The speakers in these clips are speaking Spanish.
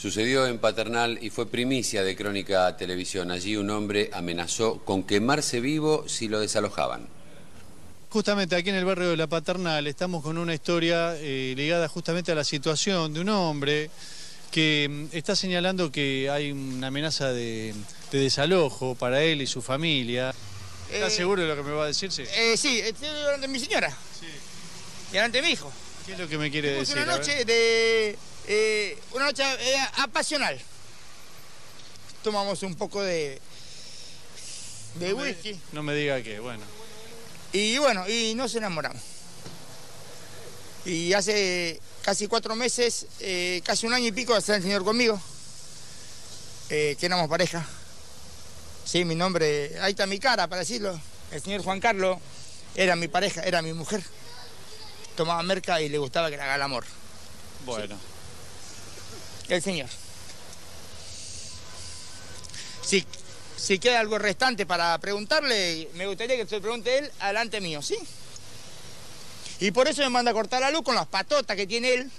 Sucedió en Paternal y fue primicia de Crónica Televisión. Allí un hombre amenazó con quemarse vivo si lo desalojaban. Justamente aquí en el barrio de La Paternal estamos con una historia eh, ligada justamente a la situación de un hombre que mm, está señalando que hay una amenaza de, de desalojo para él y su familia. ¿Estás Eh, seguro de lo que me va a decir? Sí. Eh, sí, estoy delante de mi señora y delante de mi hijo. ¿Qué es lo que me quiere Tuvimos decir? una noche de. Eh, una noche eh, apasional. Tomamos un poco de. de No me- whisky. No me diga que, bueno. Y bueno, y nos enamoramos. Y hace casi cuatro meses, eh, casi un año y pico, está el señor conmigo. eh, que éramos pareja. Sí, mi nombre, ahí está mi cara para decirlo. El señor Juan Carlos era mi pareja, era mi mujer. Tomaba merca y le gustaba que le haga el amor. Bueno. El señor. Si, si queda algo restante para preguntarle, me gustaría que se lo pregunte él adelante mío, ¿sí? Y por eso me manda a cortar la luz con las patotas que tiene él.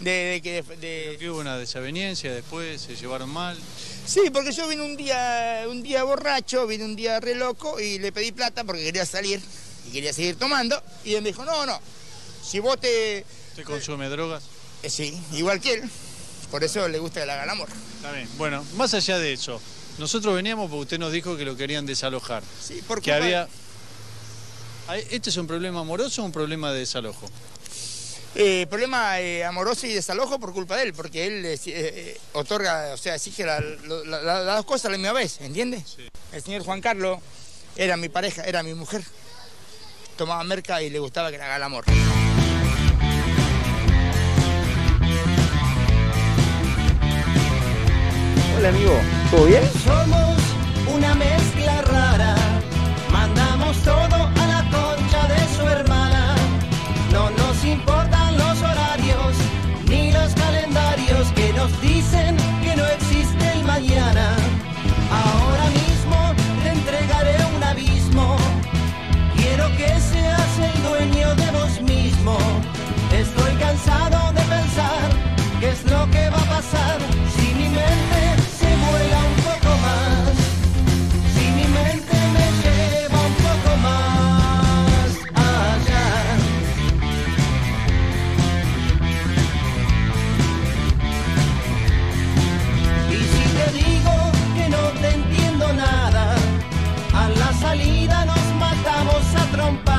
De, de de- Que hubo una desaveniencia después, se llevaron mal. Sí, porque yo vine un día, un día borracho, vine un día re loco y le pedí plata porque quería salir y quería seguir tomando. Y él me dijo, no, no, si vos te... ¿Usted consume drogas? Eh, sí, igual que él. Por eso le gusta que le haga el amor. Está bien. Bueno, más allá de eso, nosotros veníamos porque usted nos dijo que lo querían desalojar. Sí, por Que había... ¿Este es un problema amoroso o un problema de desalojo? Eh, problema eh, amoroso y desalojo por culpa de él, porque él eh, eh, otorga, o sea, exige la- la- la- las dos cosas a la misma vez, ¿entiendes? El señor Juan Carlos era mi pareja, era mi mujer. Tomaba merca y le gustaba que le haga el amor. Amigo, ¿todo bien? Somos una mezcla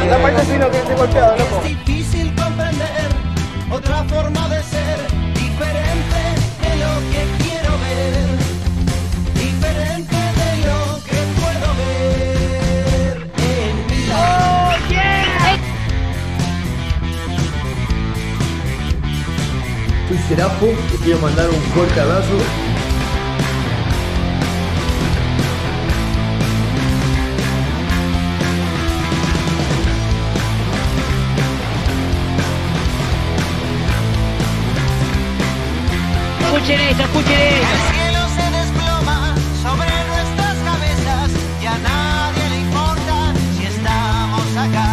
La parte fino que he golpeado, loco. Es difícil comprender otra forma de ser, diferente de lo que quiero ver, diferente de lo que puedo ver en mi Soy Serafo, te quiero mandar un fuerte abrazo. Escuchen esto, escuchen esto. El cielo se desploma sobre nuestras cabezas y a nadie le importa si estamos acá,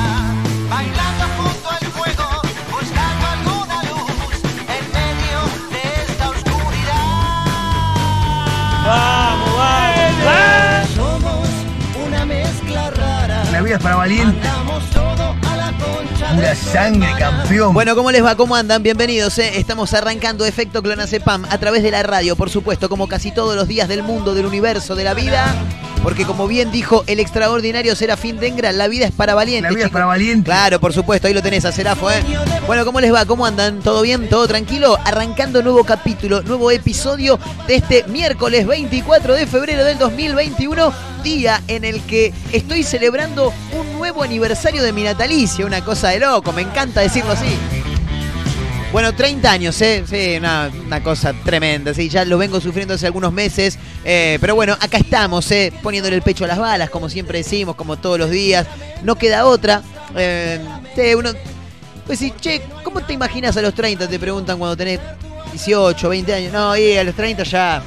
bailando junto al fuego, buscando alguna luz en medio de esta oscuridad. Vamos, vamos, Somos una mezcla rara. La vida es para valientes. Pura sangre, campeón. Bueno, ¿cómo les va? ¿Cómo andan? Bienvenidos. eh. Estamos arrancando Efecto Clonacepam a través de la radio, por supuesto, como casi todos los días del mundo, del universo, de la vida. Porque como bien dijo el extraordinario Serafín Dengra, la vida es para valientes. La vida es para valientes. Claro, por supuesto, ahí lo tenés a Serafo, ¿eh? Bueno, ¿cómo les va? ¿Cómo andan? ¿Todo bien? ¿Todo tranquilo? Arrancando nuevo capítulo, nuevo episodio de este miércoles 24 de febrero del 2021, día en el que estoy celebrando un nuevo aniversario de mi natalicia, una cosa de loco, me encanta decirlo así. Bueno, 30 años, ¿eh? Sí, una, cosa tremenda, sí, ya lo vengo sufriendo hace algunos meses, eh, pero bueno, acá estamos, ¿eh? Poniéndole el pecho a las balas, como siempre decimos, como todos los días, no queda otra. Eh, uno, pues sí, che, ¿cómo te imaginas a los 30? Te preguntan cuando tenés 18, 20 años. No, y a los 30 ya,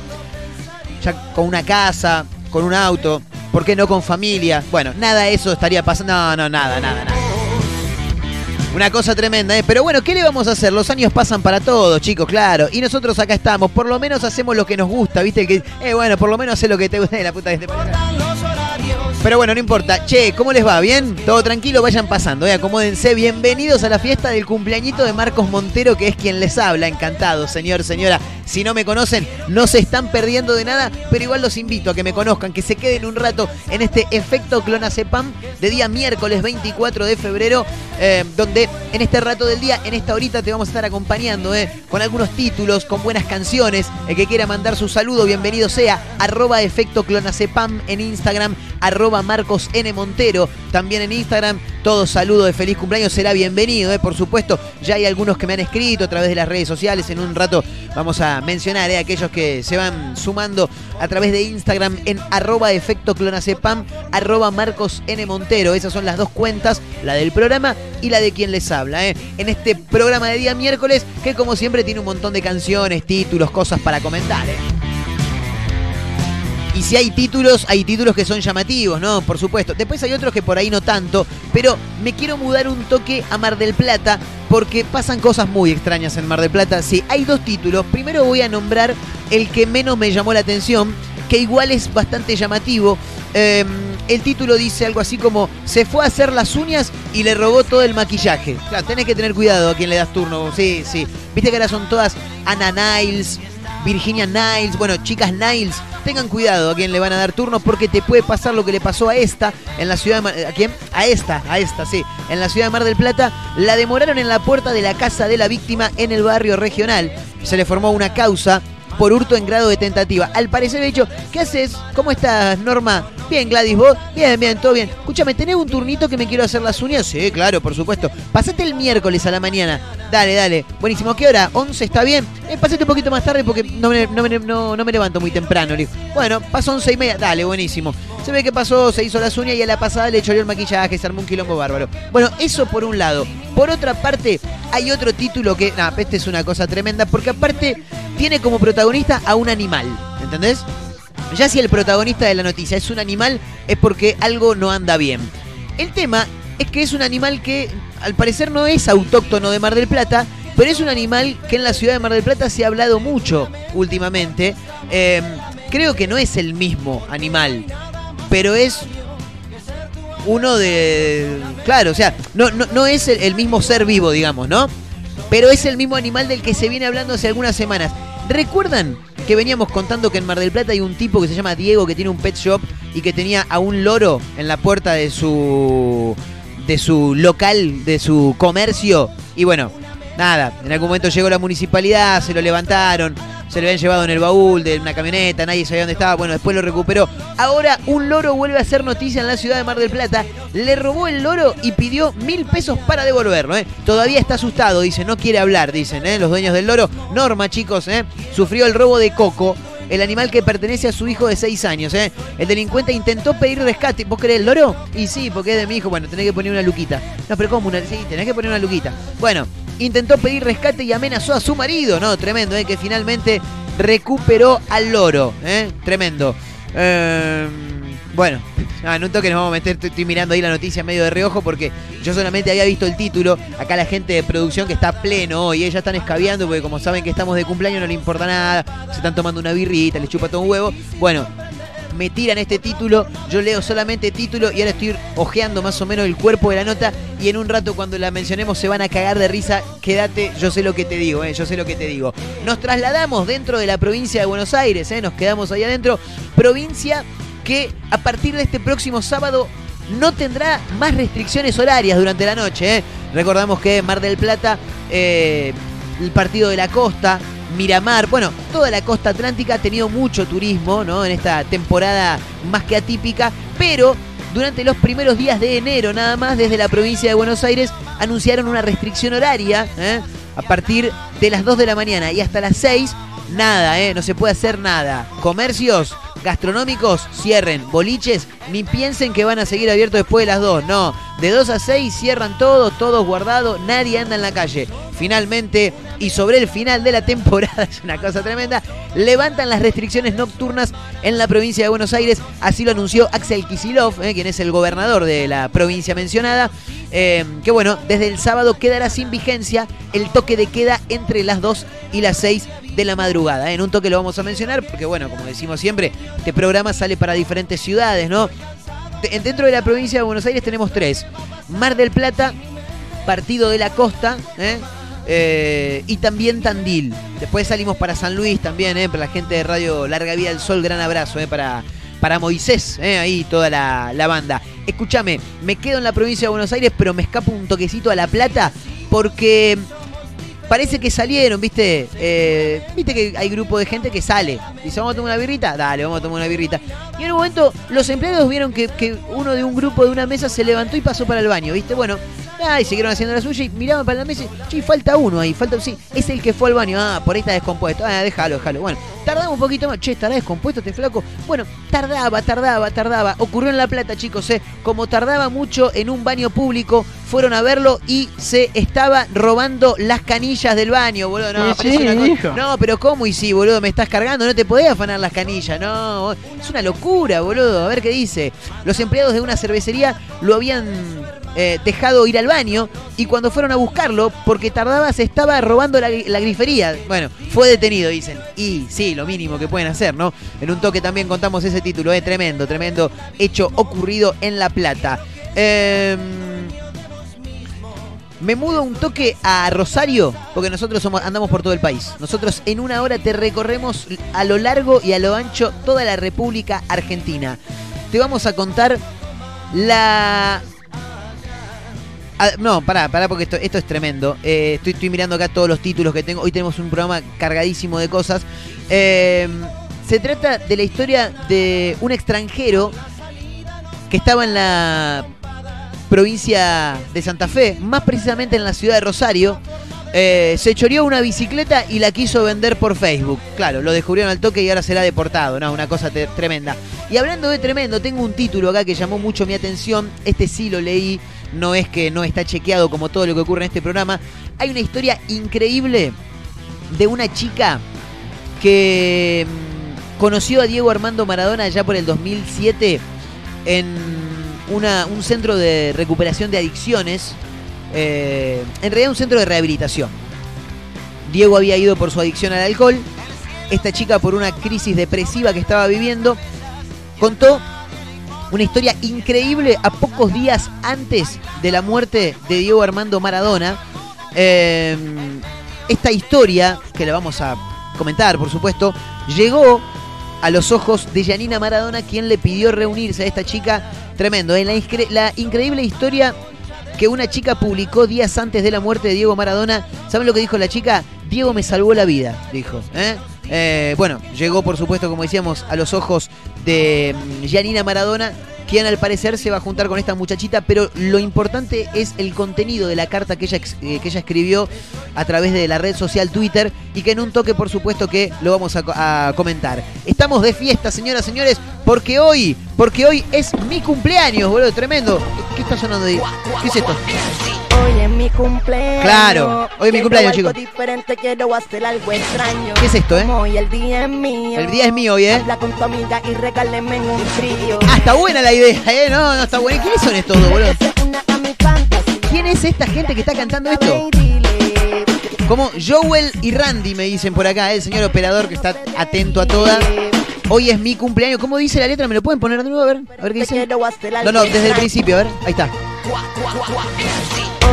ya con una casa, con un auto, ¿por qué no con familia? Bueno, nada de eso estaría pasando, no, no, nada, nada, nada. Una cosa tremenda, ¿eh? Pero bueno, ¿qué le vamos a hacer? Los años pasan para todos, chicos, claro. Y nosotros acá estamos. Por lo menos hacemos lo que nos gusta, ¿viste? Que, eh, bueno, por lo menos hace lo que te gusta. La puta que te parió. Los horarios. Pero bueno, no importa. Che, ¿cómo les va? ¿Bien? Todo tranquilo, vayan pasando, eh, acomódense. Bienvenidos a la fiesta del cumpleañito de Marcos Montero, que es quien les habla. Encantado, señor, señora. Si no me conocen, no se están perdiendo de nada, pero igual los invito a que me conozcan, que se queden un rato en este efecto clonacepam de día miércoles 24 de febrero, eh, donde en este rato del día, en esta horita, te vamos a estar acompañando eh, con algunos títulos, con buenas canciones. El que quiera mandar su saludo, bienvenido sea. Arroba efecto clonacepam en Instagram, arroba Marcos N. Montero, también en Instagram. Todo saludo de feliz cumpleaños será bienvenido, eh, por supuesto. Ya hay algunos que me han escrito a través de las redes sociales. En un rato vamos a mencionar eh, aquellos que se van sumando a través de Instagram en arroba efecto clonacepam, arroba Marcos N. Montero. Esas son las dos cuentas, la del programa y la de quien les habla. eh. En este programa de día miércoles, que como siempre tiene un montón de canciones, títulos, cosas para comentar. eh. Y si hay títulos, hay títulos que son llamativos, ¿no? Por supuesto. Después hay otros que por ahí no tanto. Pero me quiero mudar un toque a Mar del Plata porque pasan cosas muy extrañas en Mar del Plata. Sí, hay dos títulos. Primero voy a nombrar el que menos me llamó la atención, que igual es bastante llamativo. Eh, el título dice algo así como se fue a hacer las uñas y le robó todo el maquillaje. Claro, tenés que tener cuidado a quien le das turno. Sí, sí. Viste que ahora son todas Ana Niles, Virginia Niles, bueno, chicas Niles, tengan cuidado a quien le van a dar turno porque te puede pasar lo que le pasó a esta en la ciudad de Mar- ¿A quién? A esta, a esta, sí. En la ciudad de Mar del Plata la demoraron en la puerta de la casa de la víctima en el barrio regional. Se le formó una causa por hurto en grado de tentativa. Al parecer, de hecho, ¿qué haces? ¿Cómo estás, Norma? Bien, Gladys, vos. Bien, bien, todo bien. Escúchame, ¿tenés un turnito que me quiero hacer las uñas? Sí, claro, por supuesto. Pasate el miércoles a la mañana. Dale, dale. Buenísimo. ¿Qué hora? ¿11 está bien? Eh, pasate un poquito más tarde porque no me, no levanto muy temprano. Le. Bueno, pasó 11 y media. Dale, buenísimo. Se ve que pasó, se hizo las uñas y a la pasada le choreó el maquillaje, se armó un quilombo bárbaro. Bueno, eso por un lado. Por otra parte, hay otro título que, nah, este es una cosa tremenda, porque aparte tiene como protagonista a un animal, ¿entendés? Ya si el protagonista de la noticia es un animal, es porque algo no anda bien. El tema es que es un animal que al parecer no es autóctono de Mar del Plata, pero es un animal que en la ciudad de Mar del Plata se ha hablado mucho últimamente. Eh, creo que no es el mismo animal, pero es uno de... Claro, o sea, no, no, no es el, mismo ser vivo, digamos, ¿no? Pero es el mismo animal del que se viene hablando hace algunas semanas. ¿Recuerdan que veníamos contando que en Mar del Plata hay un tipo que se llama Diego que tiene un pet shop y que tenía a un loro en la puerta de su de su local, de su comercio? Y bueno, nada, en algún momento llegó la municipalidad, se lo levantaron, se lo habían llevado en el baúl de una camioneta, nadie sabía dónde estaba, bueno, después lo recuperó. Ahora un loro vuelve a hacer noticia en la ciudad de Mar del Plata, le robó el loro y pidió mil pesos para devolverlo, ¿eh? Todavía está asustado, dice, no quiere hablar, dicen, ¿eh? Los dueños del loro. Norma, chicos, ¿eh? Sufrió el robo de Coco. El animal que pertenece a su hijo de 6 años, ¿eh? El delincuente intentó pedir rescate. ¿Vos querés el loro? Y sí, porque es de mi hijo. Bueno, tenés que poner una luquita. No, pero ¿cómo? Una... Sí, tenés que poner una luquita. Bueno, intentó pedir rescate y amenazó a su marido, ¿no? Tremendo, ¿eh? Que finalmente recuperó al loro, ¿eh? Tremendo. Eh, bueno, ah, en toque nos vamos a meter, estoy, estoy mirando ahí la noticia medio de reojo porque yo solamente había visto el título. Acá la gente de producción que está pleno hoy, ellas están escabeando porque como saben que estamos de cumpleaños no le importa nada, se están tomando una birrita, les chupa todo un huevo. Bueno, me tiran este título, yo leo solamente título y ahora estoy ojeando más o menos el cuerpo de la nota y en un rato cuando la mencionemos se van a cagar de risa. Quédate, yo sé lo que te digo, eh, yo sé lo que te digo. Nos trasladamos dentro de la provincia de Buenos Aires, eh, nos quedamos ahí adentro, provincia que a partir de este próximo sábado no tendrá más restricciones horarias durante la noche. eh. Recordamos que Mar del Plata, el partido de la costa, Miramar, bueno, toda la costa atlántica ha tenido mucho turismo, ¿no? En esta temporada más que atípica, pero durante los primeros días de enero nada más, desde la provincia de Buenos Aires, anunciaron una restricción horaria, ¿eh? A partir de las 2 de la mañana y hasta las 6, nada, ¿eh? No se puede hacer nada. Comercios, Gastronómicos, cierren. Boliches, ni piensen que van a seguir abiertos después de las 2. No, de 2 a 6 cierran todos, todos guardados, nadie anda en la calle. Finalmente, y sobre el final de la temporada, es una cosa tremenda, levantan las restricciones nocturnas en la provincia de Buenos Aires. Así lo anunció Axel Kisilov, eh, quien es el gobernador de la provincia mencionada. eh, que bueno, desde el sábado quedará sin vigencia el toque de queda entre las 2 y las 6 de la madrugada. En un toque lo vamos a mencionar porque, bueno, como decimos siempre, este programa sale para diferentes ciudades, ¿no? De- Dentro de la provincia de Buenos Aires tenemos tres. Mar del Plata, Partido de la Costa, ¿eh? Eh, y también Tandil. Después salimos para San Luis también, ¿eh? para la gente de Radio Larga Vida del Sol, gran abrazo ¿eh? para, para Moisés, ahí toda la, la banda. Escúchame, me quedo en la provincia de Buenos Aires, pero me escapo un toquecito a La Plata porque parece que salieron, ¿viste? Eh, ¿Viste que hay grupo de gente que sale? Dice, ¿vamos a tomar una birrita? Dale, vamos a tomar una birrita. Y en un momento los empleados vieron que, que uno de un grupo de una mesa se levantó y pasó para el baño, ¿viste? Bueno, ah, y siguieron haciendo la suya y miraban para la mesa y, che, falta uno ahí, falta, sí, es el que fue al baño, ah, por ahí está descompuesto, ah, déjalo, déjalo. Bueno, tardaba un poquito más, che, estará descompuesto este flaco. Bueno, tardaba, tardaba, tardaba. Ocurrió en La Plata, chicos, ¿eh? Como tardaba mucho en un baño público, fueron a verlo y se estaba robando las canillas del baño, boludo. No, Sí, una no, pero ¿cómo y sí, boludo? Me estás cargando, no te podés afanar las canillas, no. Es una locura, boludo. A ver qué dice. Los empleados de una cervecería lo habían eh, dejado ir al baño y cuando fueron a buscarlo, porque tardaba, se estaba robando la, la grifería. Bueno, fue detenido, dicen. Y sí, lo mínimo que pueden hacer, ¿no? En un toque también contamos ese título, ¿eh? Tremendo, tremendo hecho ocurrido en La Plata. Em, me mudo un toque a Rosario, porque nosotros somos, andamos por todo el país. Nosotros en una hora te recorremos a lo largo y a lo ancho toda la República Argentina. Te vamos a contar la... Ah, no, pará, pará, porque esto, esto es tremendo. Eh, estoy, mirando acá todos los títulos que tengo. Hoy tenemos un programa cargadísimo de cosas. Eh, se trata de la historia de un extranjero que estaba en la provincia de Santa Fe, más precisamente en la ciudad de Rosario. Eh, se choreó una bicicleta y la quiso vender por Facebook. Claro, lo descubrieron al toque y ahora será deportado. No, una cosa tremenda. Y hablando de tremendo, tengo un título acá que llamó mucho mi atención. Este sí lo leí. No es que no está chequeado como todo lo que ocurre en este programa. Hay una historia increíble de una chica que mm, conoció a Diego Armando Maradona ya por el 2007 en un centro de recuperación de adicciones, eh, en realidad un centro de rehabilitación. Diego había ido por su adicción al alcohol, esta chica por una crisis depresiva que estaba viviendo, contó una historia increíble a pocos días antes de la muerte de Diego Armando Maradona. Eh, esta historia, que la vamos a comentar por supuesto, llegó a los ojos de Janina Maradona, quien le pidió reunirse a esta chica. Tremendo, ¿eh? la, incre- la increíble historia que una chica publicó días antes de la muerte de Diego Maradona. ¿Saben lo que dijo la chica? Diego me salvó la vida, dijo. ¿eh? Eh, bueno, llegó por supuesto, como decíamos, a los ojos de mm, Janina Maradona, quien al parecer se va a juntar con esta muchachita, pero lo importante es el contenido de la carta que ella, eh, que ella escribió a través de la red social Twitter y que en un toque, por supuesto, que lo vamos a, a comentar. Estamos de fiesta, señoras y señores, porque hoy, porque hoy es mi cumpleaños, boludo, tremendo. ¿Qué está sonando ahí? ¿Qué es esto? Hoy es mi cumpleaños. Claro, hoy es mi cumpleaños, chicos. diferente, quiero hacer algo extraño. ¿Qué es esto, eh? Hoy el día es mío. El día es mío hoy, ¿eh? Habla con tu amiga y regáleme un frío. Ah, está buena la idea, ¿eh? No, no, está buena. ¿Quiénes son estos dos, boludo? ¿Quién es esta gente que está cantando esto? Como Joel y Randy me dicen por acá, ¿eh? el señor operador que está atento a todas. Hoy es mi cumpleaños. ¿Cómo dice la letra? ¿Me lo pueden poner de nuevo? A ver, a ver qué dice. No, no, desde el principio, a ver. Ahí está.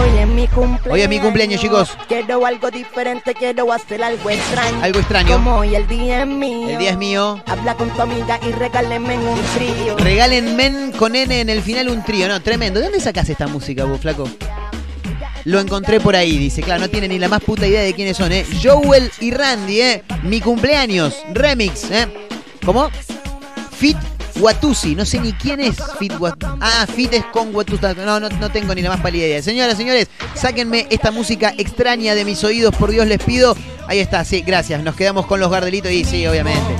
Hoy es mi cumpleaños. Hoy es mi cumpleaños, chicos. Quiero algo diferente, quiero hacer algo extraño. Algo extraño. Como hoy el día es mío. El día es mío. Habla con tu amiga y regáleme un frío. Regalen men con N en el final un trío. No, tremendo. ¿De dónde sacás esta música, vos, flaco? Lo encontré por ahí, dice. Claro, no tiene ni la más puta idea de quiénes son, ¿eh? Joel y Randy, ¿eh? Mi cumpleaños. Remix, ¿eh? ¿Cómo? Fit Watusi. No sé ni quién es Fit. Ah, Fit es con Watusi. No, no, no tengo ni la más pálida idea. Señoras, señores, sáquenme esta música extraña de mis oídos, por Dios les pido. Ahí está, sí, gracias. Nos quedamos con los gardelitos y sí, obviamente.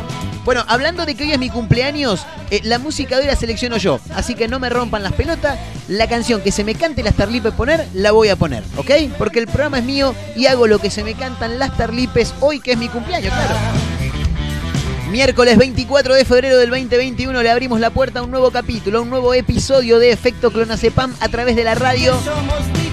Bueno, hablando de que hoy es mi cumpleaños, eh, la música de hoy la selecciono yo. Así que no me rompan las pelotas. La canción que se me cante las tarlipes poner, la voy a poner, ¿ok? Porque el programa es mío y hago lo que se me cantan las tarlipes hoy que es mi cumpleaños, claro. Miércoles 24 de febrero del 2021 le abrimos la puerta a un nuevo capítulo, a un nuevo episodio de Efecto Clonacepam a través de la radio.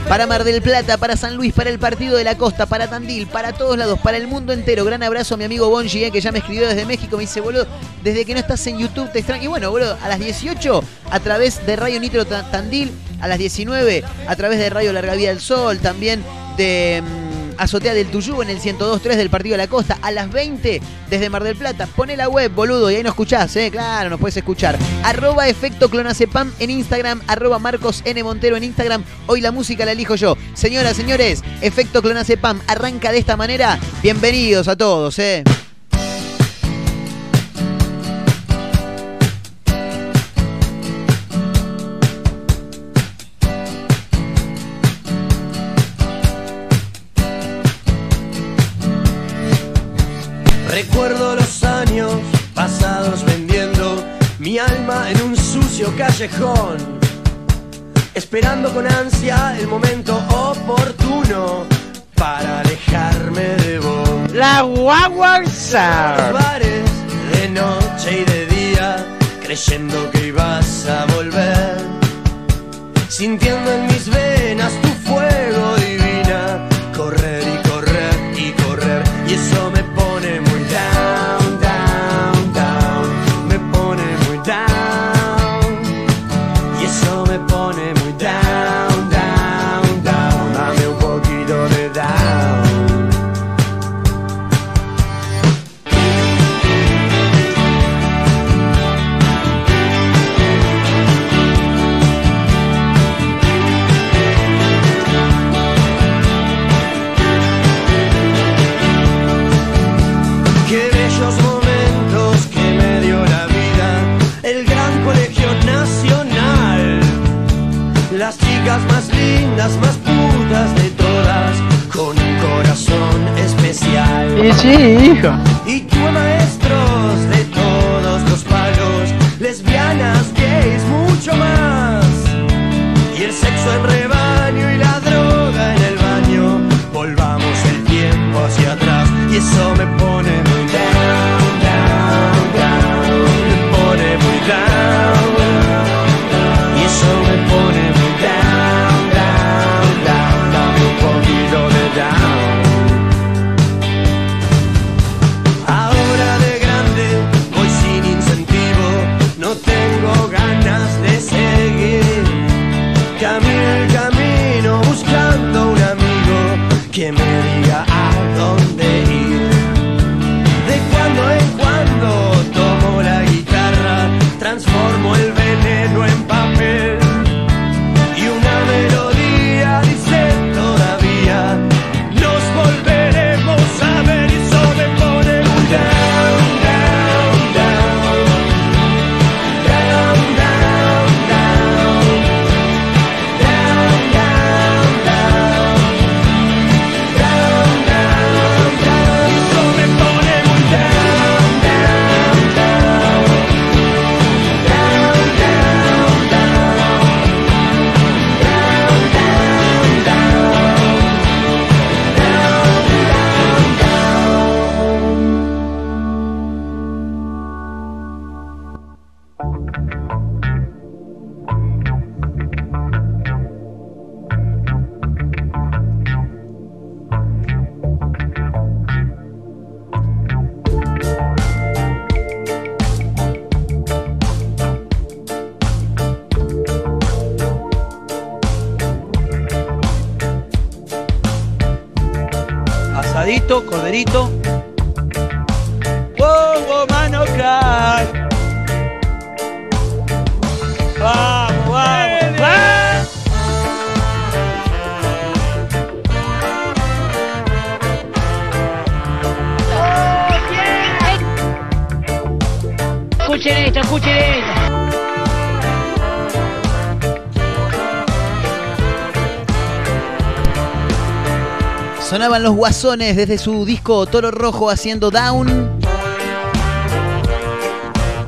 Para Mar del Plata, para San Luis, para el Partido de la Costa, para Tandil, para todos lados, para el mundo entero. Gran abrazo a mi amigo Bonji, eh, que ya me escribió desde México. Me dice, boludo, desde que no estás en YouTube te extraño. Y bueno, boludo, a las 18 a través de Radio Nitro Ta- Tandil, a las 19 a través de Radio Larga Vida del Sol, también de mm, Azotea del Tuyú en el 102.3 del Partido de la Costa, a las 20 desde Mar del Plata. Pone la web, boludo, y ahí nos escuchás, ¿eh? Claro, nos puedes escuchar. Arroba Efecto Clonacepam en Instagram, arroba Marcos N. Montero en Instagram. Hoy la música la elijo yo. Señoras, señores, Efecto Clonacepam arranca de esta manera. Bienvenidos a todos, ¿eh? Callejón, esperando con ansia el momento oportuno para alejarme de vos. La guagua bares de noche y de día, creyendo que ibas a volver, sintiendo en mis venas tu fuego especial. Y Los guasones desde su disco Toro Rojo haciendo Down.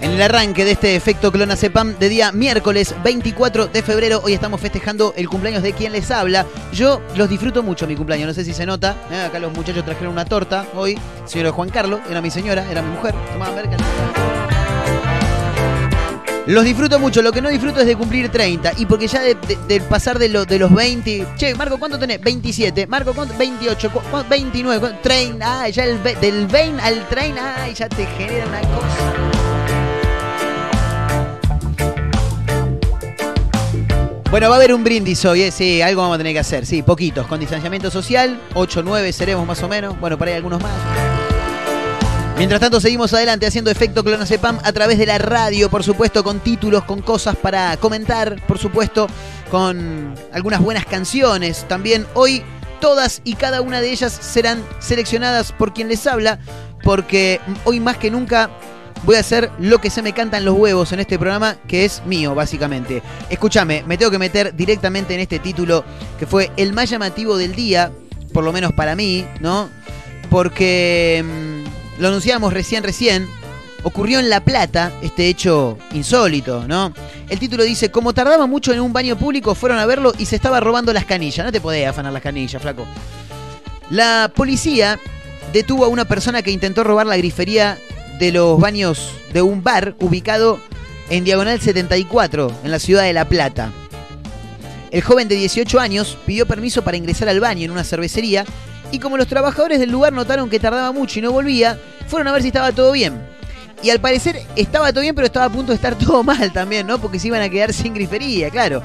En el arranque de este efecto Clonazepam de día miércoles 24 de febrero, hoy estamos festejando el cumpleaños de quien les habla. Yo los disfruto mucho mi cumpleaños, no sé si se nota. ¿eh? Acá los muchachos trajeron una torta hoy. Señor Juan Carlos, era mi señora, era mi mujer. Tomá, a ver, que- Los disfruto mucho, lo que no disfruto es de cumplir 30. Y porque ya de, de- del pasar de, lo- de los 20. Che, Marco, ¿cuánto tenés? 27. Marco, ¿cuánto? 28. ¿Cu- cu- 29. ¿Cuánto? 30. Ay, ya el, del 20 al 30. Ay, ya te genera una cosa. Bueno, va a haber un brindis hoy, ¿eh? sí, algo vamos a tener que hacer, sí, poquitos, con distanciamiento social, 8, 9 seremos más o menos, bueno, por ahí algunos más. Mientras tanto, seguimos adelante haciendo efecto Clonazepam a través de la radio, por supuesto, con títulos, con cosas para comentar, por supuesto, con algunas buenas canciones. También hoy todas y cada una de ellas serán seleccionadas por quien les habla, porque hoy más que nunca voy a hacer lo que se me cantan los huevos en este programa, que es mío, básicamente. Escúchame, me tengo que meter directamente en este título, que fue el más llamativo del día, por lo menos para mí, ¿no? Porque mm, lo anunciamos recién, recién. Ocurrió en La Plata este hecho insólito, ¿no? El título dice, como tardaba mucho en un baño público, fueron a verlo y se estaba robando las canillas. No te podés afanar las canillas, flaco. La policía detuvo a una persona que intentó robar la grifería de los baños de un bar ubicado en Diagonal 74, en la ciudad de La Plata. El joven de 18 años pidió permiso para ingresar al baño en una cervecería y como los trabajadores del lugar notaron que tardaba mucho y no volvía, fueron a ver si estaba todo bien. Y al parecer estaba todo bien, pero estaba a punto de estar todo mal también, ¿no? Porque se iban a quedar sin grifería, claro.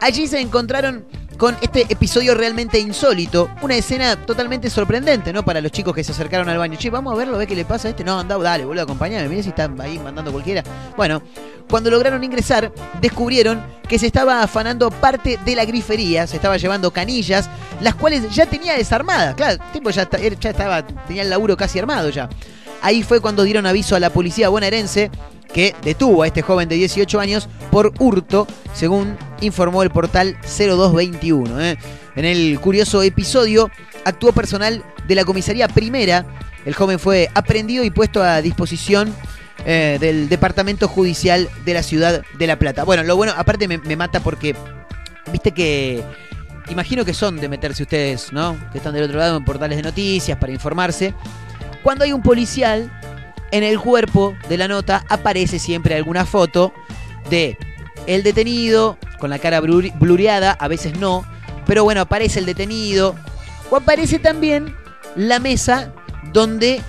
Allí se encontraron con este episodio realmente insólito, una escena totalmente sorprendente, ¿no? Para los chicos que se acercaron al baño. Che, vamos a verlo, ve qué le pasa a este. No, anda, dale, boludo, acompañame. Mira si están ahí mandando cualquiera. Bueno, cuando lograron ingresar, descubrieron que se estaba afanando parte de la grifería, se estaba llevando canillas, las cuales ya tenía desarmadas. Claro, el tipo ya, ya estaba, tenía el laburo casi armado ya. Ahí fue cuando dieron aviso a la policía bonaerense que detuvo a este joven de 18 años por hurto, según informó el portal 0221. ¿eh? En el curioso episodio actuó personal de la comisaría primera. El joven fue aprendido y puesto a disposición eh, del Departamento Judicial de la Ciudad de La Plata. Bueno, lo bueno, aparte me, me mata porque, viste que... Imagino que son de meterse ustedes, ¿no? Que están del otro lado en portales de noticias para informarse. Cuando hay un policial, en el cuerpo de la nota aparece siempre alguna foto de el detenido con la cara blur- blureada, a veces no, pero bueno, aparece el detenido o aparece también la mesa donde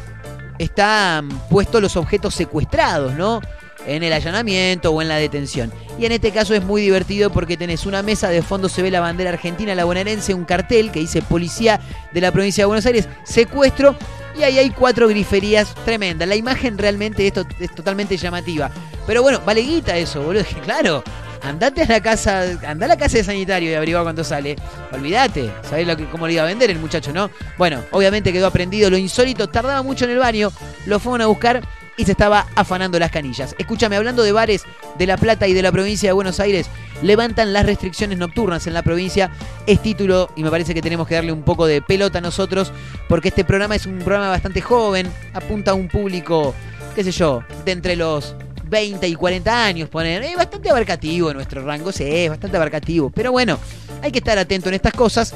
están puestos los objetos secuestrados, ¿no? En el allanamiento o en la detención. Y en este caso es muy divertido porque tenés una mesa, de fondo se ve la bandera argentina, la bonaerense, un cartel que dice Policía de la provincia de Buenos Aires, secuestro, y ahí hay cuatro griferías tremendas. La imagen realmente es, to- es totalmente llamativa. Pero bueno, vale guita eso, boludo. Claro, andate a la casa, anda a la casa de sanitario y averigua cuánto sale. Olvídate, ¿sabés lo que, cómo le iba a vender el muchacho, no? Bueno, obviamente quedó aprendido lo insólito, tardaba mucho en el baño, lo fueron a buscar y se estaba afanando las canillas. Escúchame, hablando de bares de La Plata y de la provincia de Buenos Aires, levantan las restricciones nocturnas en la provincia. Es título y me parece que tenemos que darle un poco de pelota a nosotros porque este programa es un programa bastante joven, apunta a un público, qué sé yo, de entre los 20 y 40 años, poner. Es bastante abarcativo nuestro rango, sí, es bastante abarcativo. Pero bueno, hay que estar atento en estas cosas.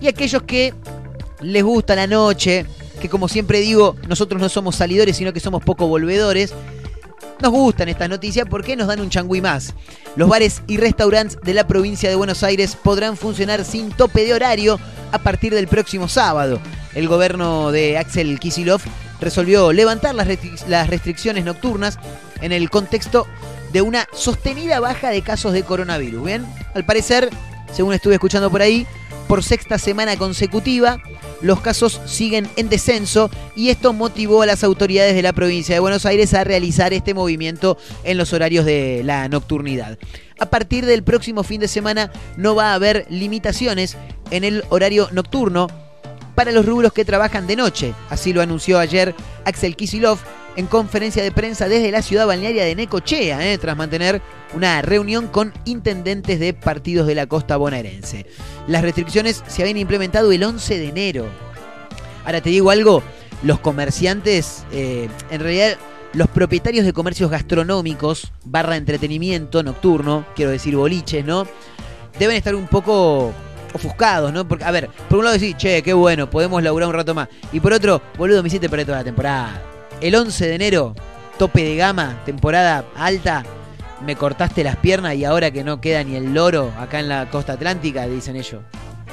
Y aquellos que les gusta la noche, que como siempre digo, nosotros no somos salidores, sino que somos poco volvedores. Nos gustan estas noticias porque nos dan un changüí más. Los bares y restaurantes de la provincia de Buenos Aires podrán funcionar sin tope de horario a partir del próximo sábado. El gobierno de Axel Kisilov resolvió levantar las, las restricciones nocturnas en el contexto de una sostenida baja de casos de coronavirus. Bien, al parecer, según estuve escuchando por ahí, por sexta semana consecutiva, los casos siguen en descenso y esto motivó a las autoridades de la provincia de Buenos Aires a realizar este movimiento en los horarios de la nocturnidad. A partir del próximo fin de semana no va a haber limitaciones en el horario nocturno para los rubros que trabajan de noche. Así lo anunció ayer Axel Kisilov en conferencia de prensa desde la ciudad balnearia de Necochea, eh, tras mantener una reunión con intendentes de partidos de la costa bonaerense. Las restricciones se habían implementado el 11 de enero. Ahora te digo algo, los comerciantes, eh, en realidad los propietarios de comercios gastronómicos, barra entretenimiento nocturno, quiero decir boliches, ¿no? Deben estar un poco ofuscados, ¿no? Porque, a ver, por un lado decís, che, qué bueno, podemos laburar un rato más. Y por otro, boludo, me hiciste perder toda la temporada. El 11 de enero, tope de gama, temporada alta, me cortaste las piernas y ahora que no queda ni el loro acá en la costa atlántica, dicen ellos,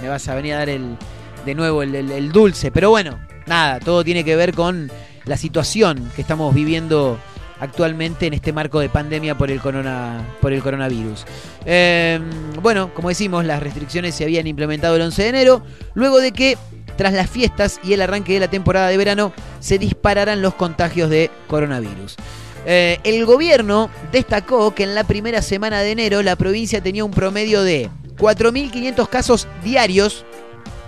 me vas a venir a dar el, de nuevo el, dulce. Pero bueno, nada, todo tiene que ver con la situación que estamos viviendo actualmente en este marco de pandemia por el, corona, por el coronavirus. Eh, bueno, como decimos, las restricciones se habían implementado el 11 de enero, luego de que tras las fiestas y el arranque de la temporada de verano se dispararan los contagios de coronavirus. Eh, el gobierno destacó que en la primera semana de enero la provincia tenía un promedio de 4.500 casos diarios,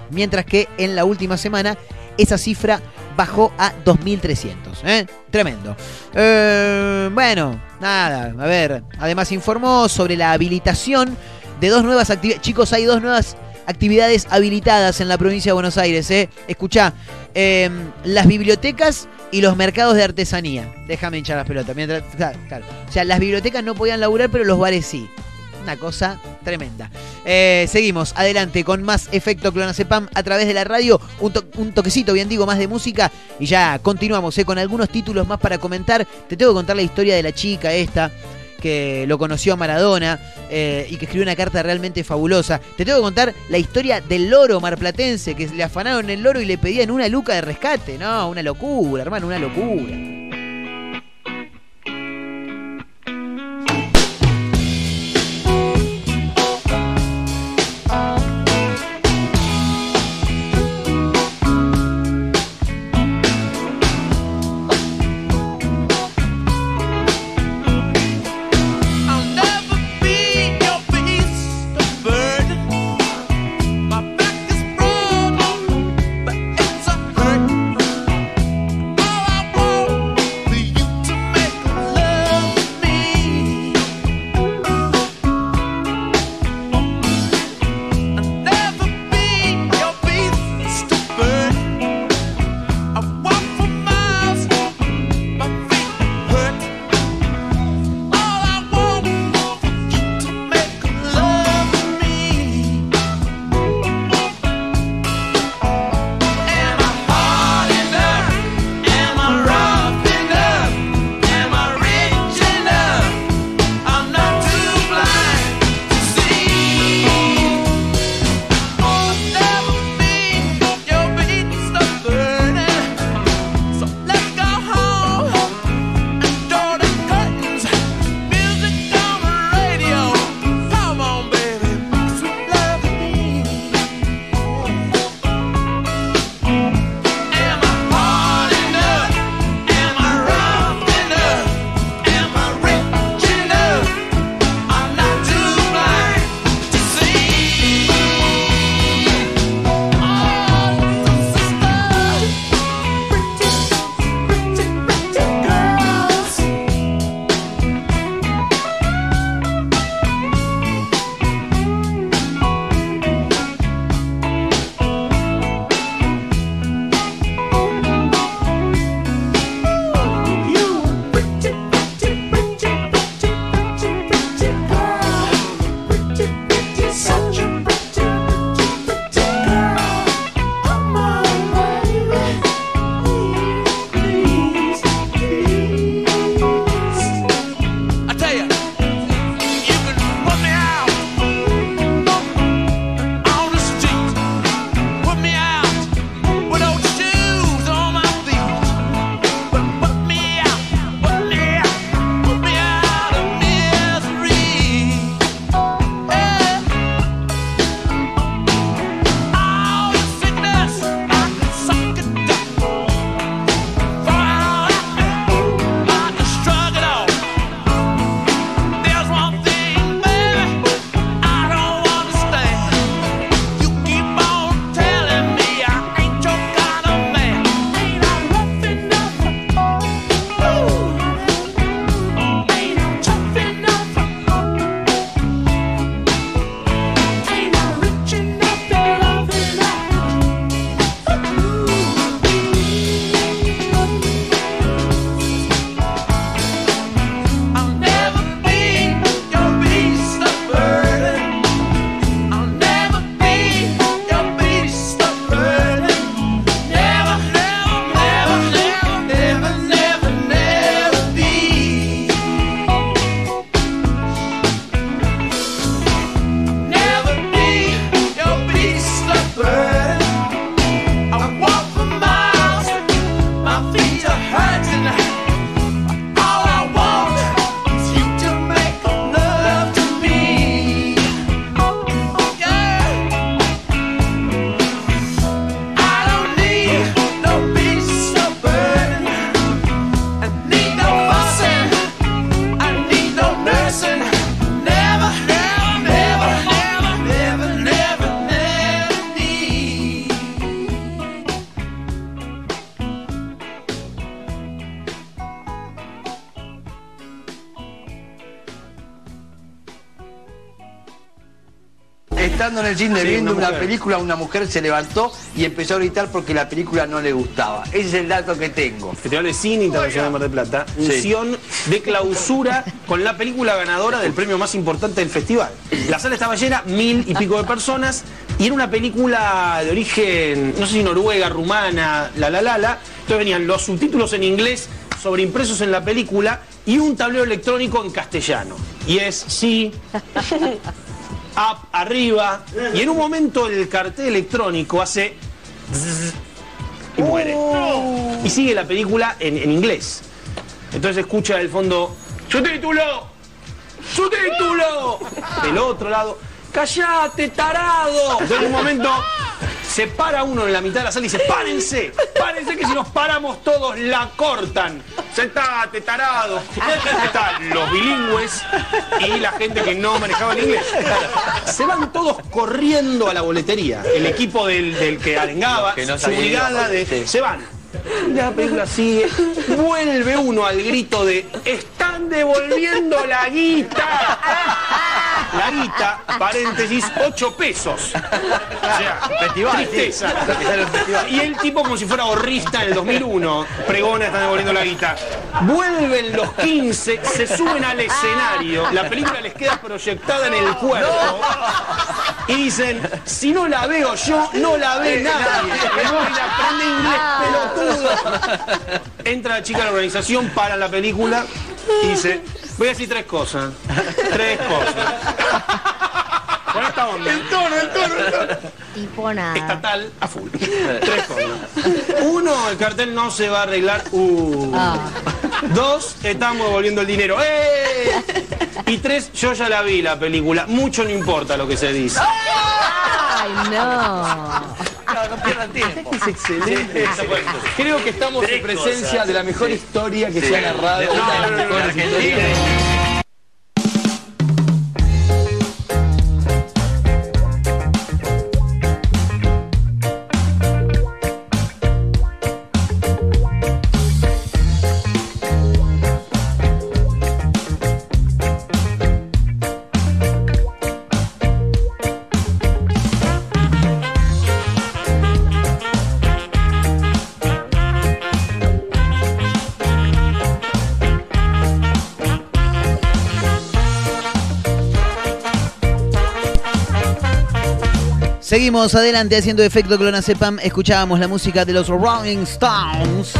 mientras que en la última semana esa cifra bajó a 2.300. ¿eh? Tremendo. Eh, bueno, nada, a ver, además informó sobre la habilitación de dos nuevas actividades. Chicos, hay dos nuevas actividades habilitadas en la provincia de Buenos Aires. ¿eh? Escuchá, eh, las bibliotecas y los mercados de artesanía. Déjame hinchar las pelotas. Mientras, claro. O sea, las bibliotecas no podían laburar, pero los bares sí. Una cosa tremenda. Eh, seguimos adelante con más efecto clonazepam a través de la radio. Un, un toquecito, bien digo, más de música. Y ya continuamos eh, con algunos títulos más para comentar. Te tengo que contar la historia de la chica esta que lo conoció a Maradona eh, y que escribió una carta realmente fabulosa. Te tengo que contar la historia del loro marplatense que le afanaron el loro y le pedían una luca de rescate. No, una locura, hermano, una locura. Estando en el cine Sí, viendo una película, una mujer se levantó y empezó a gritar porque la película no le gustaba. Ese es el dato que tengo. Festival de Cine Internacional de Mar del Plata, Sí. unción de clausura con la película ganadora del premio más importante del festival. La sala estaba llena, mil y pico de personas, y era una película de origen, no sé si noruega, rumana, la la la la. Entonces venían los subtítulos en inglés sobreimpresos en la película y un tablero electrónico en castellano. Y es sí, up, arriba, y en un momento el cartel electrónico hace zzz, y muere. Y sigue la película en, en inglés. Entonces escucha del fondo, ¡Su título! ¡Su título! Del otro lado, ¡Callate, tarado! Entonces en un momento se para uno en la mitad de la sala y dice, ¡Párense! ¡Párense que si nos paramos todos la cortan! ¡Sentate, tarado! Están los bilingües y la gente que no manejaba el inglés. Se van todos corriendo a la boletería. El equipo del, del que arengaba, Que no su brigada de... Se van. La película sigue, vuelve uno al grito de ¡Están devolviendo la guita! La guita, paréntesis, 8 pesos. O sea, Festival, tristeza. sí. Y el tipo como si fuera horrista en el 2001, pregona, están devolviendo la guita. Vuelven los 15, se suben al escenario, la película les queda proyectada en el cuerpo. Y dicen, si no la veo yo, no la ve nadie. Me voy a aprender inglés, pelotudo. Entra la chica de la organización, para la película y dice, voy a decir tres cosas. Tres cosas. Con esta onda. El tono, el tono, el tono. Tipo nada. Estatal a full. Tres cosas. Uno, el cartel no se va a arreglar. Uh. Dos, estamos devolviendo el dinero. ¡Eh! Y tres, yo ya la vi la película. Mucho no importa lo que se dice. Ay, no. No, no pierdan tiempo. Es excelente. Creo que estamos en presencia de la mejor historia que se ha narrado. No, no, no, Seguimos adelante haciendo efecto clonazepam. Escuchábamos la música de los Rolling Stones.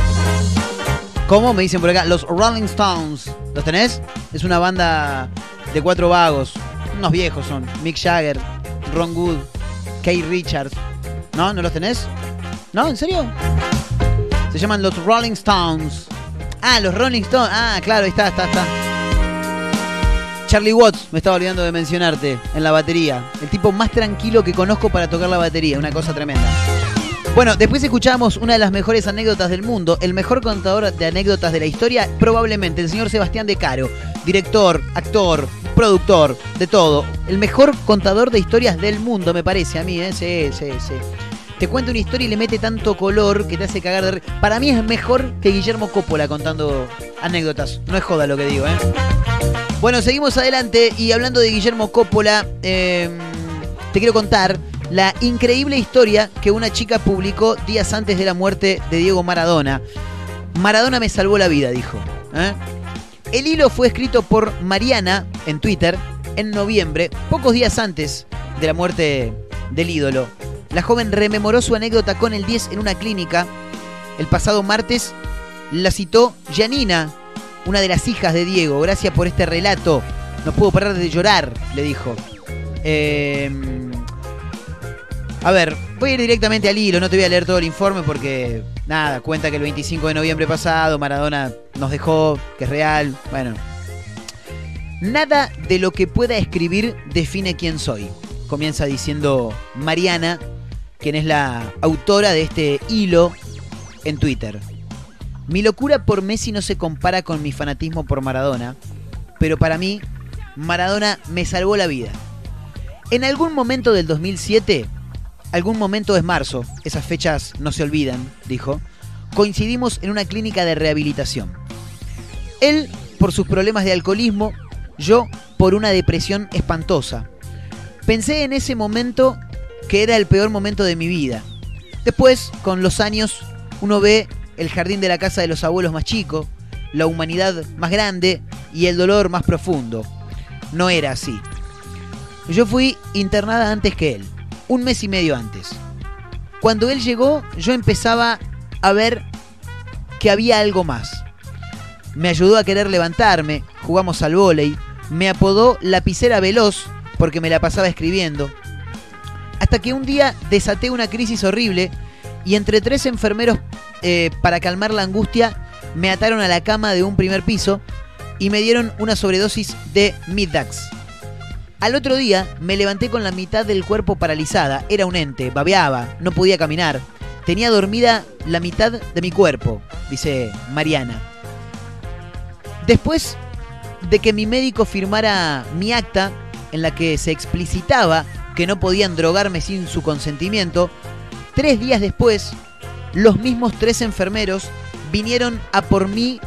¿Cómo? Me dicen por acá. Los Rolling Stones. ¿Los tenés? Es una banda de cuatro vagos. Unos viejos son. Mick Jagger, Ron Wood, Kay Richards. ¿No? ¿No los tenés? ¿No? ¿En serio? Se llaman los Rolling Stones. Ah, los Rolling Stones. Ah, claro, ahí está, está, está. Charlie Watts, me estaba olvidando de mencionarte, en la batería. El tipo más tranquilo que conozco para tocar la batería, una cosa tremenda. Bueno, después escuchamos una de las mejores anécdotas del mundo, el mejor contador de anécdotas de la historia, probablemente el señor Sebastián De Caro, director, actor, productor, de todo. El mejor contador de historias del mundo, me parece a mí, ¿eh? Sí, sí, sí. Te cuenta una historia y le mete tanto color que te hace cagar de... Para mí es mejor que Guillermo Coppola contando anécdotas. No es joda lo que digo, ¿eh? Bueno, seguimos adelante y hablando de Guillermo Coppola, eh, te quiero contar la increíble historia que una chica publicó días antes de la muerte de Diego Maradona. Maradona me salvó la vida, dijo. ¿eh? El hilo fue escrito por Mariana en Twitter en noviembre, pocos días antes de la muerte del ídolo. La joven rememoró su anécdota con el 10 en una clínica. El pasado martes la citó Janina, una de las hijas de Diego. Gracias por este relato. No puedo parar de llorar, le dijo. Eh, a ver, voy a ir directamente al hilo, no te voy a leer todo el informe porque, nada, cuenta que el 25 de noviembre pasado Maradona nos dejó, que es real. Bueno, nada de lo que pueda escribir define quién soy. Comienza diciendo Mariana, quien es la autora de este hilo en Twitter. Mi locura por Messi no se compara con mi fanatismo por Maradona, pero para mí, Maradona me salvó la vida. En algún momento del 2007, algún momento es marzo, esas fechas no se olvidan, dijo, coincidimos en una clínica de rehabilitación. Él por sus problemas de alcoholismo, yo por una depresión espantosa. Pensé en ese momento que era el peor momento de mi vida. Después, con los años, uno ve el jardín de la casa de los abuelos más chico, la humanidad más grande y el dolor más profundo. No era así. Yo fui internada antes que él, un mes y medio antes. Cuando él llegó, yo empezaba a ver que había algo más. Me ayudó a querer levantarme, jugamos al vóley, me apodó lapicera veloz porque me la pasaba escribiendo. Hasta que un día desaté una crisis horrible y entre tres enfermeros eh, para calmar la angustia me ataron a la cama de un primer piso y me dieron una sobredosis de Middax. Al otro día me levanté con la mitad del cuerpo paralizada, era un ente, babeaba, no podía caminar. Tenía dormida la mitad de mi cuerpo, dice Mariana. Después de que mi médico firmara mi acta en la que se explicitaba que no podían drogarme sin su consentimiento, tres días después, los mismos tres enfermeros vinieron a por mí,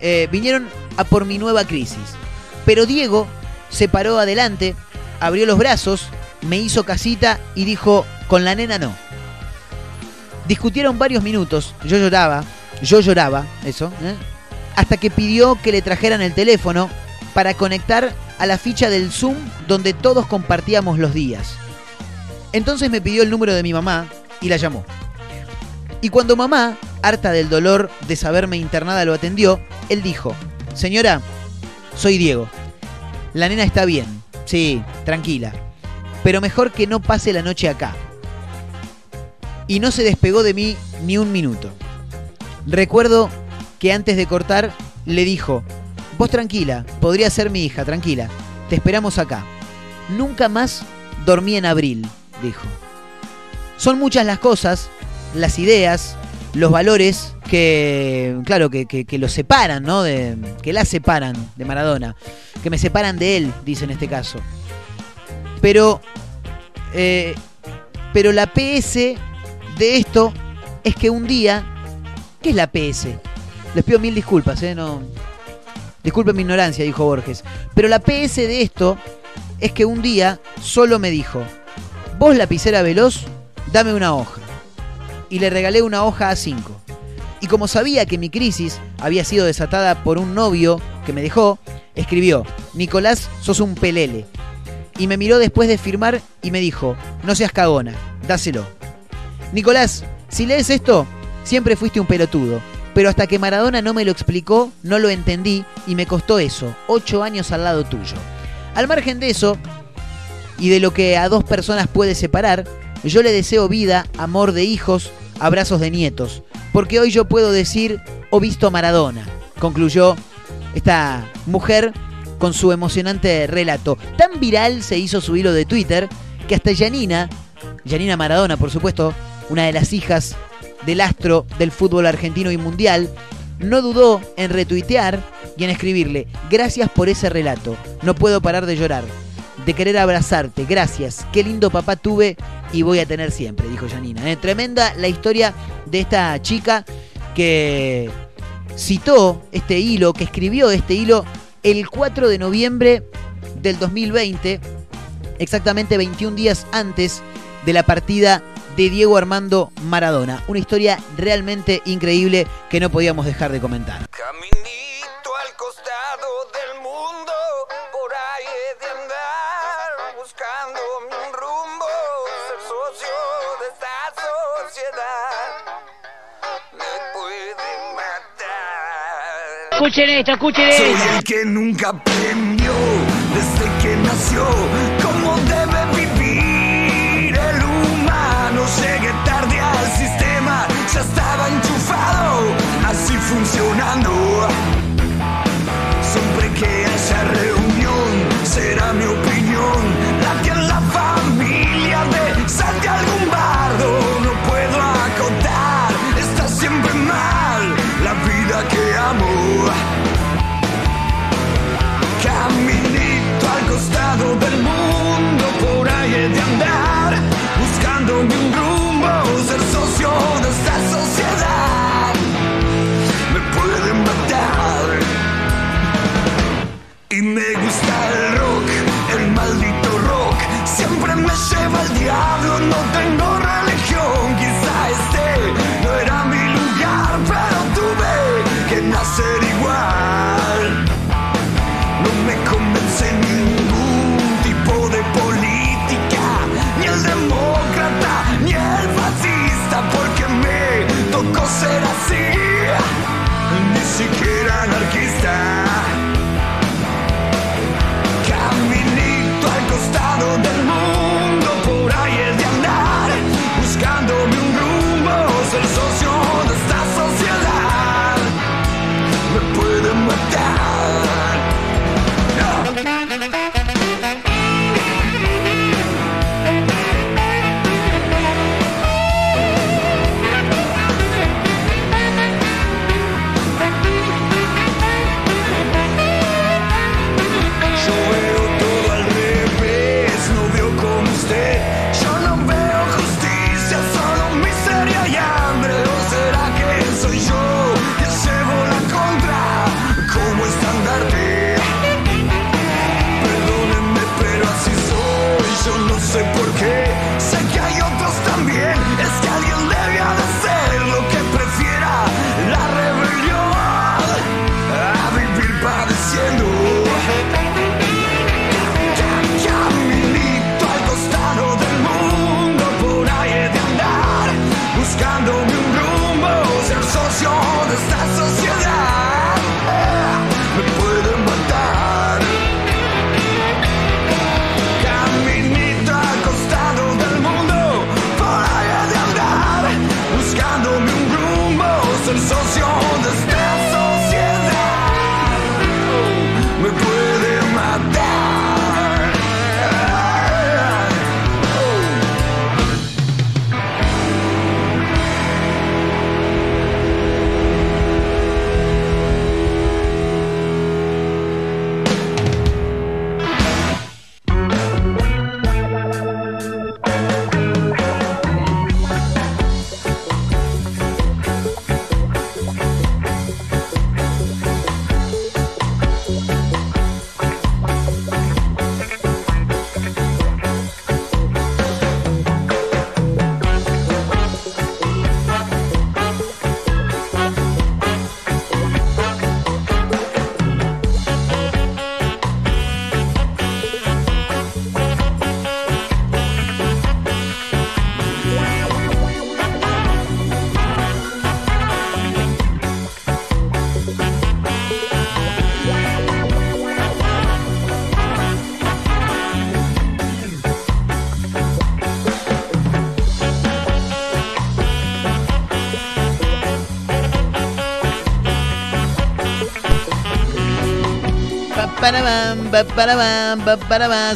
eh, vinieron a por mi nueva crisis. Pero Diego se paró adelante, abrió los brazos, me hizo casita y dijo, con la nena no. Discutieron varios minutos, yo lloraba, yo lloraba, eso, ¿eh? hasta que pidió que le trajeran el teléfono para conectar a la ficha del Zoom donde todos compartíamos los días. Entonces me pidió el número de mi mamá y la llamó. Y cuando mamá, harta del dolor de saberme internada, lo atendió, él dijo, señora, soy Diego. La nena está bien, sí, tranquila, pero mejor que no pase la noche acá. Y no se despegó de mí ni un minuto. Recuerdo que antes de cortar le dijo, vos tranquila, podría ser mi hija, tranquila, te esperamos acá. Nunca más dormí en abril, dijo. Son muchas las cosas, las ideas, los valores que, claro, que, que, que los separan, ¿no? De, que la separan de Maradona, que me separan de él, dice en este caso. Pero, eh, pero la PS de esto es que un día, ¿qué es la PS? Les pido mil disculpas, ¿eh? No, disculpen mi ignorancia, dijo Borges. Pero la PS de esto es que un día solo me dijo, vos lapicera veloz, dame una hoja. Y le regalé una hoja a cinco. Y como sabía que mi crisis había sido desatada por un novio que me dejó, escribió, Nicolás, sos un pelele. Y me miró después de firmar y me dijo, no seas cagona, dáselo. Nicolás, si lees esto, siempre fuiste un pelotudo. Pero hasta que Maradona no me lo explicó, no lo entendí y me costó eso, ocho años al lado tuyo. Al margen de eso, y de lo que a dos personas puede separar, yo le deseo vida, amor de hijos, abrazos de nietos, porque hoy yo puedo decir, o visto a Maradona, concluyó esta mujer con su emocionante relato. Tan viral se hizo su hilo de Twitter que hasta Janina, Janina Maradona por supuesto, una de las hijas del astro del fútbol argentino y mundial, no dudó en retuitear y en escribirle, gracias por ese relato, no puedo parar de llorar, de querer abrazarte, gracias, qué lindo papá tuve y voy a tener siempre, dijo Janina. ¿eh? Tremenda la historia de esta chica que citó este hilo, que escribió este hilo el 4 de noviembre del 2020, exactamente 21 días antes de la partida de Diego Armando Maradona. Una historia realmente increíble que no podíamos dejar de comentar. Caminito al costado del mundo, por ahí he de andar, buscando un rumbo, ser socio de esta sociedad. Me puede matar. Escuchen esto, escuchen Soy esto. el que nunca aprendió desde que nació Siempre que haya reunión, será mi opinión la que en la familia de salte algún bardo.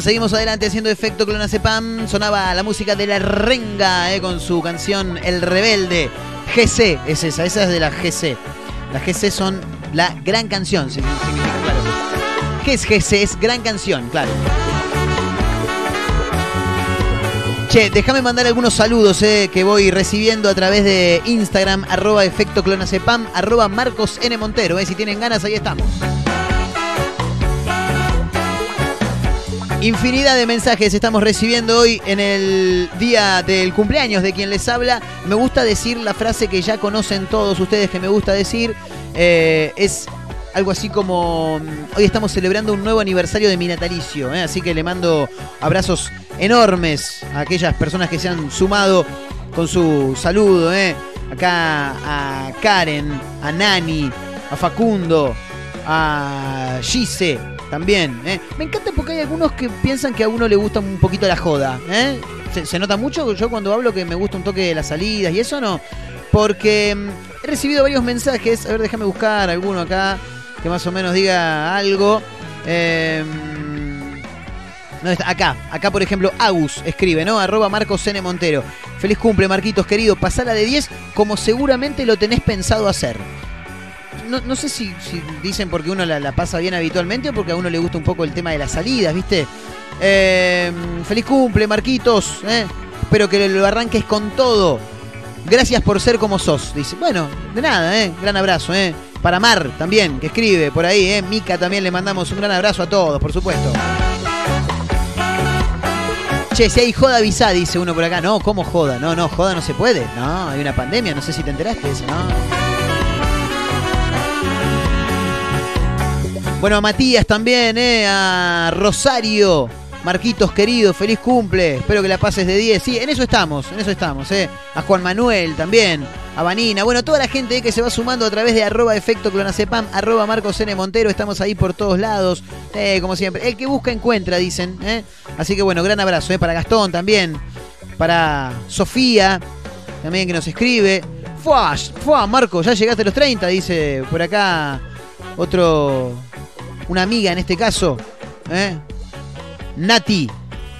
Seguimos adelante haciendo efecto clonazepam. Sonaba la música de la renga eh, con su canción El Rebelde. GC es esa, esa es de la GC. Las GC son la gran canción, si- significa, claro. ¿Qué es GC? Es gran canción, claro. Che, déjame mandar algunos saludos eh, que voy recibiendo a través de Instagram, arroba efecto clonazepam, arroba Marcos N. Montero. eh, si tienen ganas, ahí estamos. Infinidad de mensajes estamos recibiendo hoy en el día del cumpleaños de quien les habla. Me gusta decir la frase que ya conocen todos ustedes que me gusta decir. Eh, es algo así como, mm, hoy estamos celebrando un nuevo aniversario de mi natalicio, ¿eh? así que le mando abrazos enormes a aquellas personas que se han sumado con su saludo. ¿eh? Acá a Karen, a Nani, a Facundo, a Gise también. ¿eh? Me encanta porque hay algunos que piensan que a uno le gusta un poquito la joda. ¿eh? ¿Se, nota mucho? Yo cuando hablo que me gusta un toque de las salidas y eso no. Porque mm, he recibido varios mensajes. A ver, déjame buscar alguno acá que más o menos diga algo. Eh, ¿dónde está? Acá, acá por ejemplo, Agus escribe, ¿no? Arroba Marcos N. Montero. Feliz cumple, Marquitos, querido. Pasala de 10 como seguramente lo tenés pensado hacer. No, no sé si, dicen porque uno la, pasa bien habitualmente o porque a uno le gusta un poco el tema de las salidas, ¿viste? Eh, feliz cumple, Marquitos. ¿eh? Espero que lo arranques con todo. Gracias por ser como sos. Dice, bueno, de nada, ¿eh? Gran abrazo, ¿eh? Para Mar también, que escribe por ahí, ¿eh? Mica también le mandamos un gran abrazo a todos, por supuesto. Che, si hay joda avisá, dice uno por acá. No, ¿cómo joda? No, no, joda no se puede. No, hay una pandemia, no sé si te enteraste de ¿no? Bueno, a Matías también, ¿eh? A Rosario. Marquitos querido, feliz cumple. Espero que la pases de 10. Sí, en eso estamos, en eso estamos, ¿eh? A Juan Manuel también. A Vanina. Bueno, toda la gente ¿eh? que se va sumando a través de arroba efecto clonazepam, arroba Marcos N. Montero. Estamos ahí por todos lados. Eh, como siempre. El que busca encuentra, dicen. ¿eh? Así que bueno, gran abrazo, ¿eh? Para Gastón también. Para Sofía, también que nos escribe. Fuá, fuá, Marco, ya llegaste a los 30, dice por acá otro, una amiga en este caso, ¿eh? Nati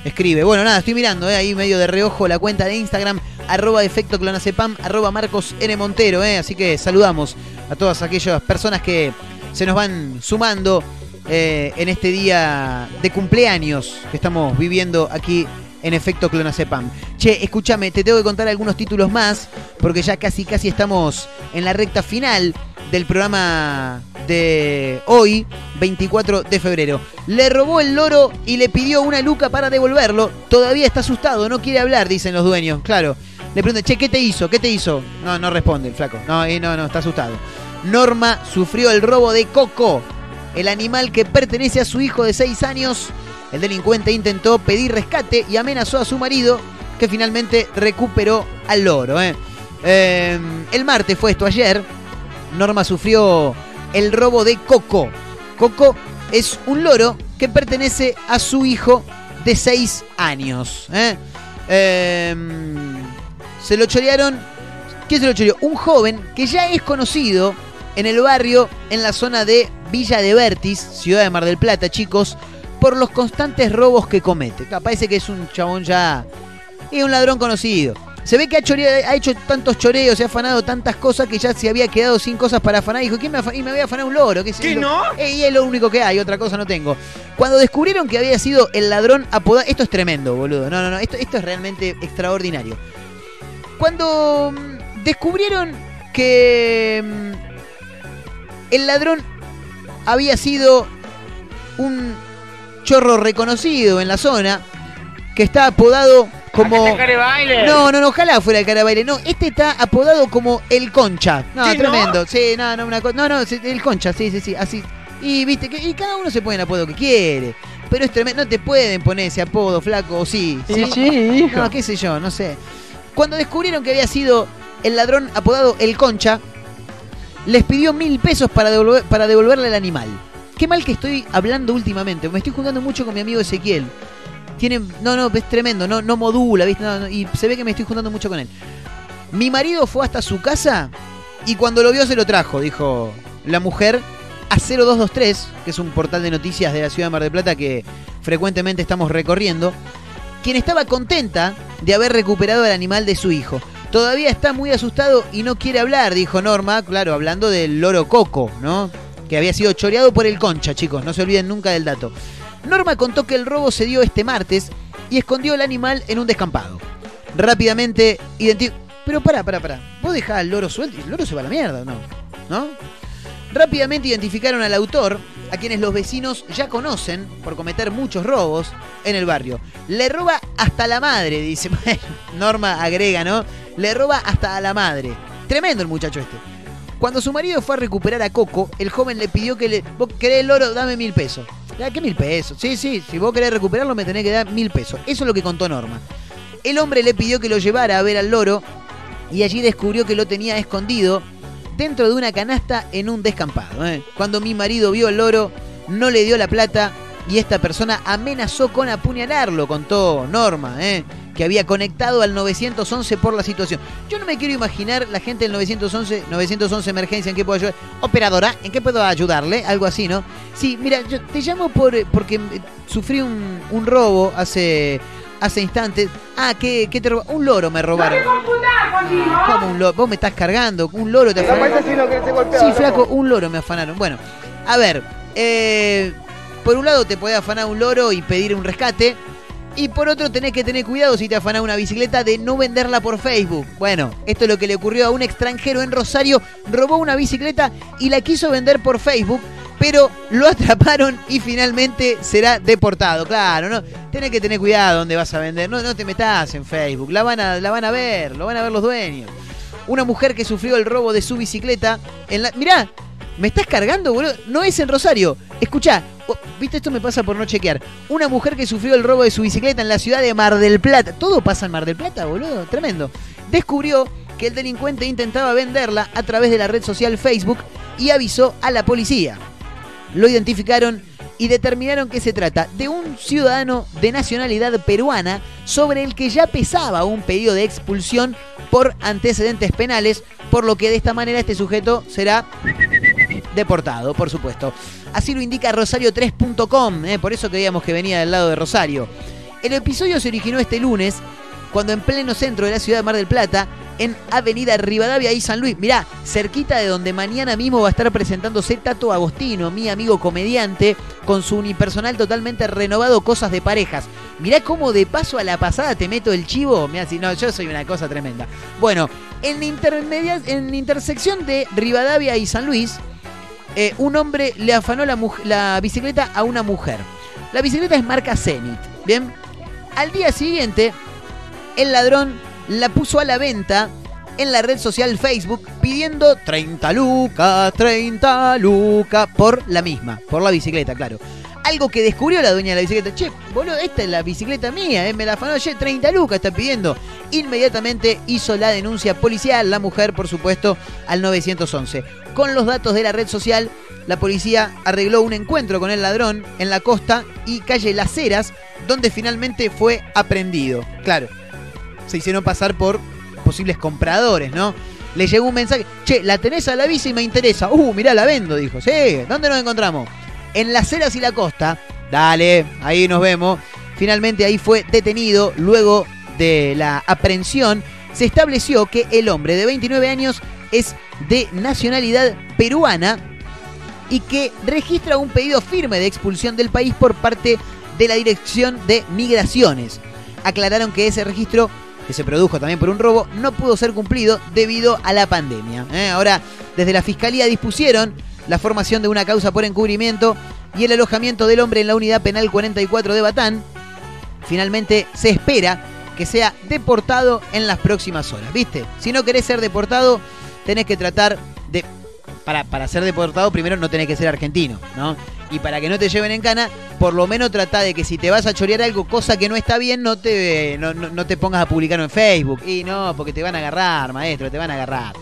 escribe. Bueno, nada, estoy mirando ¿eh? ahí medio de reojo la cuenta de Instagram, arroba efecto clonazepam, arroba Marcos N. Montero, ¿eh? así que saludamos a todas aquellas personas que se nos van sumando eh, en este día de cumpleaños que estamos viviendo aquí en efecto clonazepam. Che, escúchame, te tengo que contar algunos títulos más, porque ya casi casi estamos en la recta final del programa de hoy, 24 de febrero. Le robó el loro y le pidió una luca para devolverlo. Todavía está asustado, no quiere hablar, dicen los dueños. Claro. Le preguntan, che, ¿qué te hizo? ¿Qué te hizo? No, no responde el flaco. No, y no, no, está asustado. Norma sufrió el robo de Coco, el animal que pertenece a su hijo de 6 años. El delincuente intentó pedir rescate y amenazó a su marido, que finalmente recuperó al loro. ¿eh? Eh, el martes fue esto ayer. Norma sufrió el robo de Coco. Coco es un loro que pertenece a su hijo de 6 años. ¿eh? Eh, se lo chorearon. ¿Quién se lo choreó? Un joven que ya es conocido en el barrio, en la zona de Villa de Vertis, ciudad de Mar del Plata, chicos, por los constantes robos que comete. Parece que es un chabón ya. Es un ladrón conocido. Se ve que ha, choreado- ha hecho tantos choreos, se ha afanado tantas cosas que ya se había quedado sin cosas para afanar. Dijo, ¿quién me, y me voy a afanar un loro? ¿Qué, ¿Qué, lo- no? Eh, y es lo único que hay, otra cosa no tengo. Cuando descubrieron que había sido el ladrón apodado... Esto es tremendo, boludo. No, no, no. Esto, esto es realmente extraordinario. Cuando mm, descubrieron que mm, el ladrón había sido un chorro reconocido en la zona, que está apodado como... No, no, no, ojalá fuera el cara baile. No, este está apodado como el Concha. No, ¿Qué, no? tremendo. Sí, no, no, una co- No, no, sí, el Concha, sí, sí, sí, así. Y viste, que, y cada uno se pone el apodo que quiere. Pero es tremendo, no te pueden poner ese apodo, flaco, o sí. Sí, sí, hijo. No, qué sé yo, no sé. Cuando descubrieron que había sido el ladrón apodado el Concha, les pidió mil pesos para, devolver- para devolverle el animal. Qué mal que estoy hablando últimamente. Me estoy juntando mucho con mi amigo Ezequiel. Tiene, no, no, es tremendo, no, no modula, ¿viste? No, no, y se ve que me estoy juntando mucho con él. Mi marido fue hasta su casa y cuando lo vio se lo trajo, dijo la mujer a 0223, que es un portal de noticias de la ciudad de Mar del Plata que frecuentemente estamos recorriendo, quien estaba contenta de haber recuperado al animal de su hijo. Todavía está muy asustado y no quiere hablar, dijo Norma, claro, hablando del loro Coco, ¿no? Que había sido choreado por el concha, chicos, no se olviden nunca del dato. Norma contó que el robo se dio este martes y escondió el animal en un descampado. Rápidamente identificó... Pero pará, pará, pará. Vos dejás al loro suelto y el loro se va a la mierda, ¿no? ¿No? Rápidamente identificaron al autor, a quienes los vecinos ya conocen por cometer muchos robos en el barrio. Le roba hasta la madre, dice. Norma agrega, ¿no? Le roba hasta a la madre. Tremendo el muchacho este. Cuando su marido fue a recuperar a Coco, el joven le pidió que le. ¿Vos querés el loro? Dame mil pesos. Ya, ¿qué mil pesos? Sí, sí, si vos querés recuperarlo me tenés que dar mil pesos. Eso es lo que contó Norma. El hombre le pidió que lo llevara a ver al loro y allí descubrió que lo tenía escondido dentro de una canasta en un descampado. ¿eh? Cuando mi marido vio el loro, no le dio la plata y esta persona amenazó con apuñalarlo, contó Norma, ¿eh? Que había conectado al 911 por la situación. Yo no me quiero imaginar la gente del 911, 911 emergencia, ¿en qué puedo ayudar? Operadora, ¿en qué puedo ayudarle? Algo así, ¿no? Sí, mira, yo te llamo por, porque eh, sufrí un, un robo hace, hace instantes. Ah, ¿qué, qué te robaron? Un loro me robaron. ¿Cómo un loro? Vos me estás cargando, un loro te afanaron. Sí, flaco, un loro me afanaron. Bueno, a ver, eh, por un lado te podés afanar un loro y pedir un rescate. Y por otro tenés que tener cuidado si te afanás una bicicleta de no venderla por Facebook. Bueno, esto es lo que le ocurrió a un extranjero en Rosario. Robó una bicicleta y la quiso vender por Facebook. Pero lo atraparon y finalmente será deportado. Claro, ¿no? Tenés que tener cuidado donde vas a vender. No, no te metas en Facebook. La van, a, la van a ver, lo van a ver los dueños. Una mujer que sufrió el robo de su bicicleta en la. Mirá, ¿me estás cargando, boludo? No es en Rosario. Escuchá, viste, esto me pasa por no chequear. Una mujer que sufrió el robo de su bicicleta en la ciudad de Mar del Plata. Todo pasa en Mar del Plata, boludo. Tremendo. Descubrió que el delincuente intentaba venderla a través de la red social Facebook y avisó a la policía. Lo identificaron y determinaron que se trata de un ciudadano de nacionalidad peruana sobre el que ya pesaba un pedido de expulsión por antecedentes penales, por lo que de esta manera este sujeto será deportado, por supuesto. Así lo indica Rosario3.com, eh, por eso creíamos que venía del lado de Rosario. El episodio se originó este lunes, cuando en pleno centro de la ciudad de Mar del Plata, en Avenida Rivadavia y San Luis, mirá, cerquita de donde mañana mismo va a estar presentándose Tato Agostino, mi amigo comediante, con su unipersonal totalmente renovado, Cosas de Parejas. Mirá cómo de paso a la pasada te meto el chivo, mirá, si no, yo soy una cosa tremenda. Bueno, en, intermedia, en intersección de Rivadavia y San Luis, eh, un hombre le afanó la, la bicicleta a una mujer. La bicicleta es marca Zenit, ¿bien? Al día siguiente, el ladrón la puso a la venta en la red social Facebook pidiendo 30 lucas, 30 lucas por la misma, por la bicicleta, claro. Algo que descubrió la dueña de la bicicleta. Che, boludo, esta es la bicicleta mía, eh, me la afanó, che, 30 lucas está pidiendo. Inmediatamente hizo la denuncia policial, la mujer, por supuesto, al 911. Con los datos de la red social, la policía arregló un encuentro con el ladrón en la costa y calle Las Heras, donde finalmente fue aprendido. Claro, se hicieron pasar por posibles compradores, ¿no? Le llegó un mensaje, che, la tenés a la bici y me interesa. Uh, mirá, la vendo, dijo. Sí, ¿dónde nos encontramos? En Las Heras y la costa. Dale, ahí nos vemos. Finalmente ahí fue detenido luego de la aprehensión. Se estableció que el hombre de 29 años es de nacionalidad peruana y que registra un pedido firme de expulsión del país por parte de la Dirección de Migraciones. Aclararon que ese registro, que se produjo también por un robo, no pudo ser cumplido debido a la pandemia. ¿eh? Ahora, desde la Fiscalía dispusieron la formación de una causa por encubrimiento y el alojamiento del hombre en la Unidad Penal 44 de Batán. Finalmente se espera que sea deportado en las próximas horas. ¿Viste? Si no querés ser deportado, tenés que tratar de para, para ser deportado primero no tenés que ser argentino, ¿no? Y para que no te lleven en cana, por lo menos trata de que si te vas a chorear algo, cosa que no está bien, no te, no, no- no te pongas a publicarlo en Facebook. Y no, porque te van a agarrar, maestro, te van a agarrar.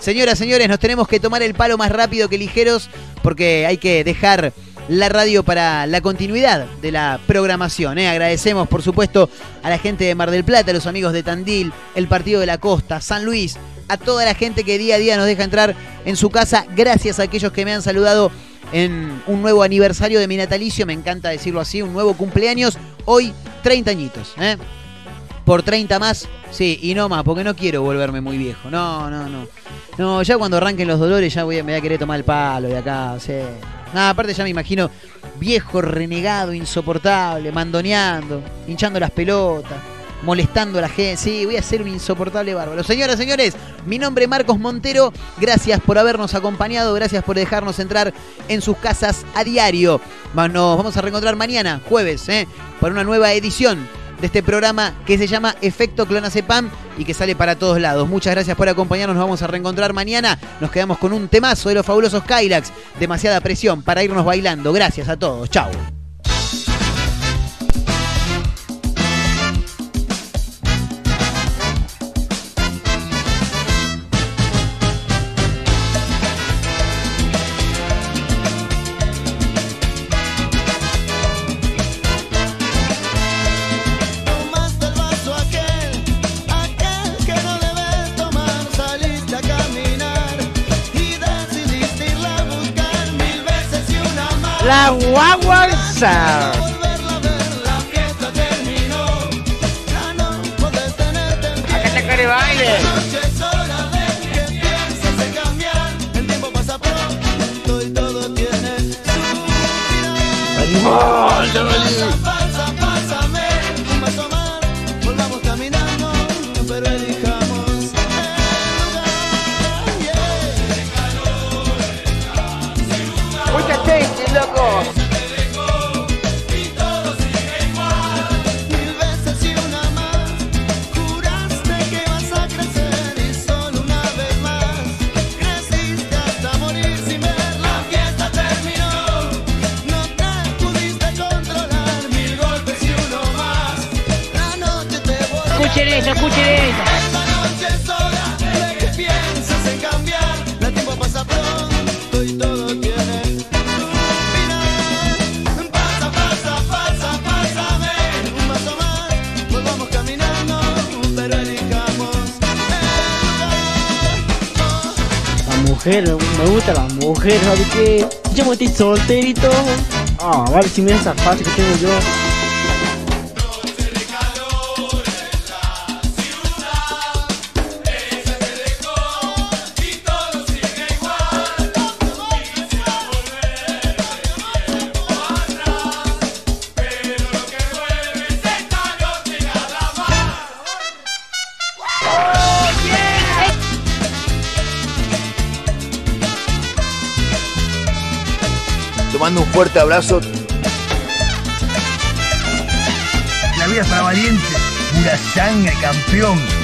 Señoras, señores, nos tenemos que tomar el palo más rápido que ligeros porque hay que dejar la radio para la continuidad de la programación. ¿eh? Agradecemos, por supuesto, a la gente de Mar del Plata, a los amigos de Tandil, el Partido de la Costa, San Luis, a toda la gente que día a día nos deja entrar en su casa. Gracias a aquellos que me han saludado en un nuevo aniversario de mi natalicio, me encanta decirlo así, un nuevo cumpleaños. Hoy 30 añitos, ¿eh? Por 30 más, sí, y no más, porque no quiero volverme muy viejo. No, no, no. No, ya cuando arranquen los dolores ya voy a, me voy a querer tomar el palo de acá, sí. Nada, aparte ya me imagino viejo, renegado, insoportable, mandoneando, hinchando las pelotas, molestando a la gente. Sí, voy a ser un insoportable bárbaro. Señoras, señores, mi nombre es Marcos Montero. Gracias por habernos acompañado, gracias por dejarnos entrar en sus casas a diario. Nos vamos a reencontrar mañana, jueves, ¿eh? para una nueva edición de este programa que se llama Efecto Clonazepam y que sale para todos lados. Muchas gracias por acompañarnos, nos vamos a reencontrar mañana. Nos quedamos con un temazo de los fabulosos Kylax. Demasiada presión para irnos bailando. Gracias a todos. Chau. Tenerte en pie. Acá te baile. Volvió. Escuchen esto, escuchen esto. Mujer, me gusta la mujer, ¿sabes qué? Yo me estoy solterito. Ah, vale, si me esa fase que tengo yo. Fuerte abrazo. La vida es para valientes, pura sangre, campeón.